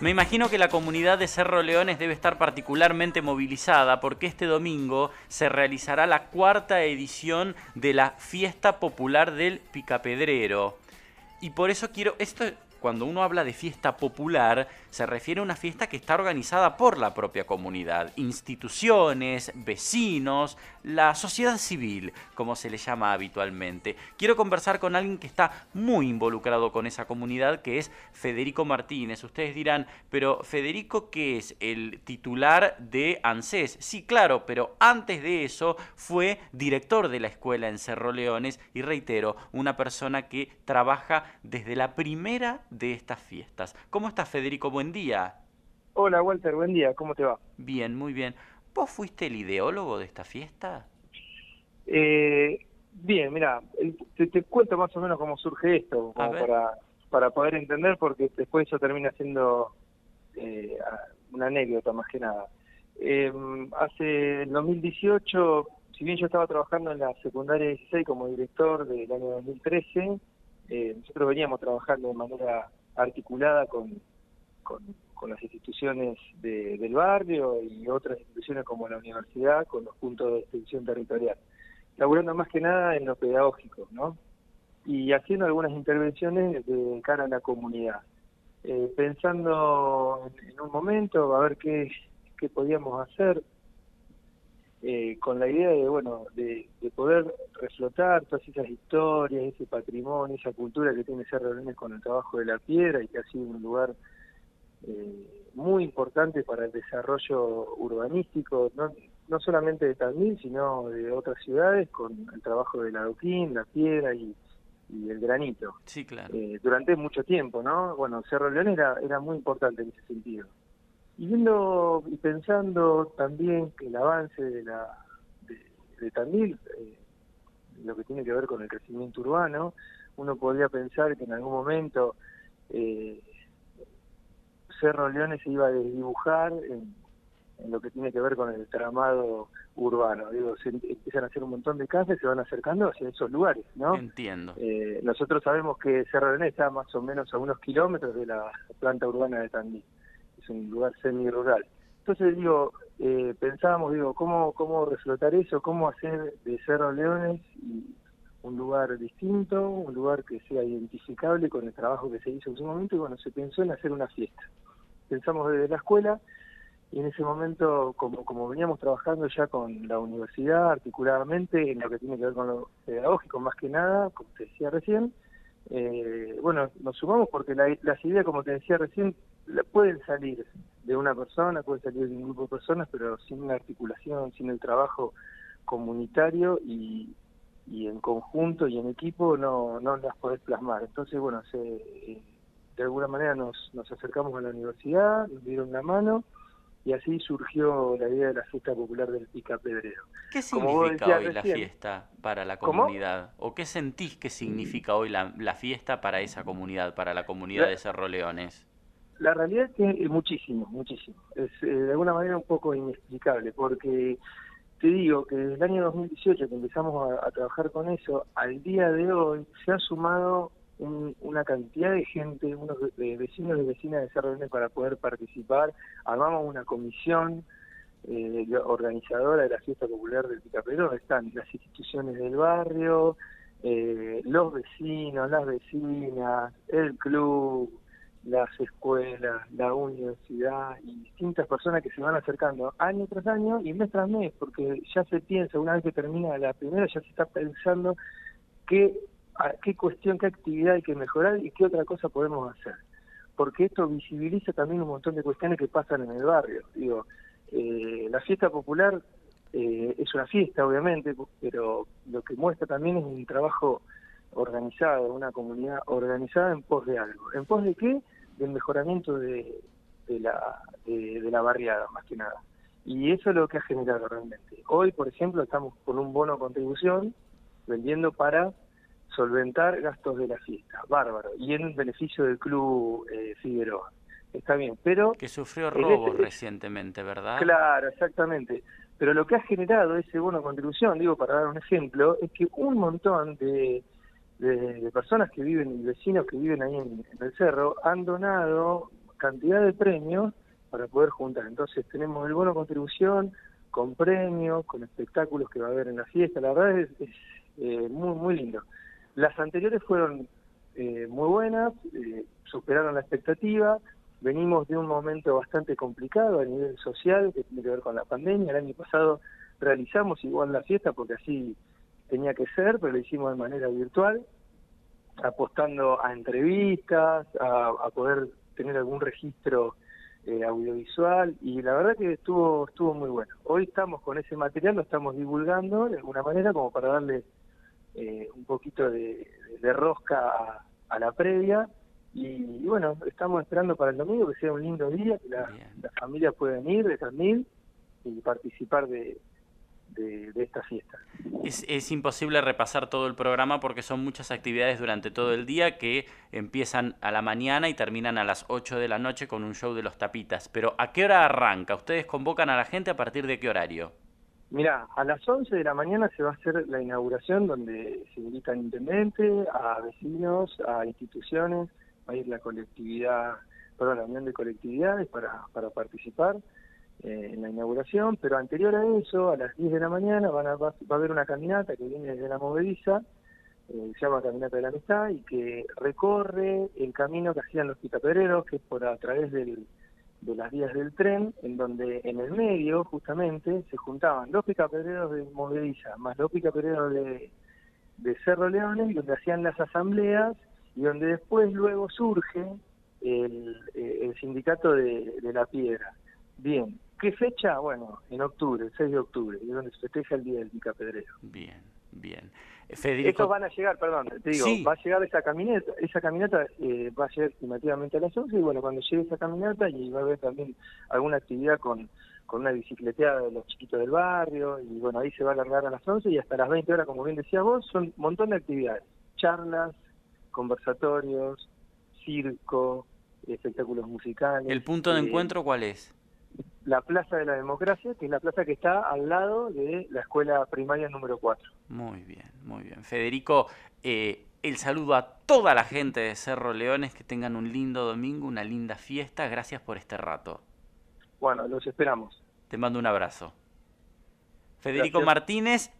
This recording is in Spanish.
Me imagino que la comunidad de Cerro Leones debe estar particularmente movilizada porque este domingo se realizará la cuarta edición de la Fiesta Popular del Picapedrero. Y por eso quiero, esto cuando uno habla de fiesta popular, se refiere a una fiesta que está organizada por la propia comunidad, instituciones, vecinos, la sociedad civil, como se le llama habitualmente. Quiero conversar con alguien que está muy involucrado con esa comunidad, que es Federico Martínez. Ustedes dirán, pero Federico, ¿qué es? El titular de ANSES. Sí, claro, pero antes de eso fue director de la escuela en Cerro Leones y reitero, una persona que trabaja desde la primera de estas fiestas. ¿Cómo estás, Federico? Buen día. Hola, Walter, buen día. ¿Cómo te va? Bien, muy bien. ¿Vos fuiste el ideólogo de esta fiesta? Eh, bien, mira, te, cuento más o menos cómo surge esto, para, para poder entender, porque después eso termina siendo eh, una anécdota más que nada. Eh, hace el 2018, si bien yo estaba trabajando en la secundaria 16 como director del año 2013, eh, nosotros veníamos trabajando de manera articulada con, con, las instituciones del barrio y otras instituciones como la universidad, con los puntos de extensión territorial, laburando más que nada en lo pedagógico, ¿no? Y haciendo algunas intervenciones de cara a la comunidad. Eh, pensando en, un momento a ver qué, qué podíamos hacer eh, con la idea de bueno de, poder reflotar todas esas historias, ese patrimonio, esa cultura que tiene Cerro Leones con el trabajo de la piedra y que ha sido un lugar eh, muy importante para el desarrollo urbanístico, no, no solamente de Tandil, sino de otras ciudades, con el trabajo del adoquín, la piedra y, el granito. Sí, claro. Eh, durante mucho tiempo, ¿no? Bueno, Cerro Leones era, era muy importante en ese sentido. Y viendo y pensando también que el avance de la de, Tandil, eh, lo que tiene que ver con el crecimiento urbano, uno podría pensar que en algún momento eh, Cerro Leones se iba a desdibujar en, lo que tiene que ver con el tramado urbano. Digo, se empiezan a hacer un montón de casas y se van acercando hacia esos lugares, ¿no? Entiendo. Eh, nosotros sabemos que Cerro Leones está más o menos a unos kilómetros de la planta urbana de Tandil un lugar semi-rural. Entonces, digo, eh, pensábamos, digo, ¿cómo, cómo reflotar eso? ¿Cómo hacer de Cerro Leones un lugar distinto, un lugar que sea identificable con el trabajo que se hizo en su momento? Y bueno, se pensó en hacer una fiesta. Pensamos desde la escuela y en ese momento, como, como veníamos trabajando ya con la universidad articuladamente en lo que tiene que ver con lo pedagógico más que nada, como te decía recién, eh, bueno, nos sumamos porque las ideas, como te decía recién, pueden salir de una persona, pueden salir de un grupo de personas, pero sin una articulación, sin el trabajo comunitario y, en conjunto y en equipo no, no las podés plasmar. Entonces, bueno, se, eh, de alguna manera nos, nos acercamos a la universidad, nos dieron una mano y así surgió la idea de la fiesta popular del Pica Pedrero. ¿Qué significa hoy la fiesta para la comunidad? ¿O qué sentís que significa hoy la, la, fiesta para esa comunidad, para la comunidad de Cerro Leones? La realidad es que muchísimo, muchísimo. Es eh, de alguna manera un poco inexplicable, porque te digo que desde el año 2018 que empezamos a, trabajar con eso, al día de hoy se ha sumado una cantidad de gente, unos vecinos y vecinas de Cerro para poder participar. Armamos una comisión eh, organizadora de la fiesta popular del Picapedro, están las instituciones del barrio, eh, los vecinos, las vecinas, el club, las escuelas, la universidad y distintas personas que se van acercando año tras año y mes tras mes, porque ya se piensa, una vez que termina la primera, ya se está pensando qué, qué cuestión, qué actividad hay que mejorar y qué otra cosa podemos hacer. Porque esto visibiliza también un montón de cuestiones que pasan en el barrio. Digo, eh, la fiesta popular eh, es una fiesta, obviamente, pero lo que muestra también es un trabajo organizado, una comunidad organizada en pos de algo. ¿En pos de qué? Del mejoramiento de, de, la, de, la barriada, más que nada. Y eso es lo que ha generado realmente. Hoy, por ejemplo, estamos con un bono contribución vendiendo para solventar gastos de la fiesta. Bárbaro. Y en beneficio del club eh, Figueroa. Está bien, pero... Que sufrió robos este recientemente, ¿verdad? Claro, exactamente. Pero lo que ha generado ese bono contribución, digo, para dar un ejemplo, es que un montón de de, personas que viven y vecinos que viven ahí en, el cerro han donado cantidad de premios para poder juntar. Entonces tenemos el bono contribución con premios, con espectáculos que va a haber en la fiesta. La verdad es, eh, muy, muy lindo. Las anteriores fueron eh, muy buenas, eh, superaron la expectativa. Venimos de un momento bastante complicado a nivel social que tiene que ver con la pandemia. El año pasado realizamos igual la fiesta porque así tenía que ser, pero lo hicimos de manera virtual, apostando a entrevistas, a, poder tener algún registro eh, audiovisual y la verdad que estuvo estuvo muy bueno. Hoy estamos con ese material, lo estamos divulgando de alguna manera como para darle eh, un poquito de, rosca a, la previa y, bueno, estamos esperando para el domingo que sea un lindo día, que la, las familias puedan ir de San y participar de, de, esta fiesta. Es, es, imposible repasar todo el programa porque son muchas actividades durante todo el día que empiezan a la mañana y terminan a las 8 de la noche con un show de los tapitas. Pero ¿a qué hora arranca? ¿Ustedes convocan a la gente a partir de qué horario? Mira, a las 11 de la mañana se va a hacer la inauguración donde se invita al intendente, a vecinos, a instituciones, va a ir la colectividad, perdón, la unión de colectividades para, para participar. Eh, en la inauguración, pero anterior a eso, a las 10 de la mañana, van a, va, a haber una caminata que viene desde la movediza, eh, se llama Caminata de la Amistad, y que recorre el camino que hacían los pitapedreros, que es por a través del, de las vías del tren, en donde en el medio, justamente, se juntaban los picapedreros de Movediza, más los picapedreros de, de Cerro Leones, donde hacían las asambleas, y donde después luego surge el, eh, el sindicato de, de la piedra. Bien, ¿Qué fecha? Bueno, en octubre, el 6 de octubre, es donde se festeja el Día del Picapedrero. Bien, bien. Federico... Estos van a llegar, perdón, te digo, va a llegar esa caminata, esa caminata eh, va a llegar estimativamente a las 11 y bueno, cuando llegue esa caminata y va a haber también alguna actividad con, con una bicicleteada de los chiquitos del barrio y bueno, ahí se va a alargar a las 11 y hasta las 20 horas, como bien decías vos, son un montón de actividades, charlas, conversatorios, circo, espectáculos musicales. ¿El punto de eh, encuentro cuál es? La Plaza de la Democracia, que es la plaza que está al lado de la escuela primaria número 4. Muy bien, muy bien. Federico, eh, el saludo a toda la gente de Cerro Leones, que tengan un lindo domingo, una linda fiesta. Gracias por este rato. Bueno, los esperamos. Te mando un abrazo. Federico Martínez,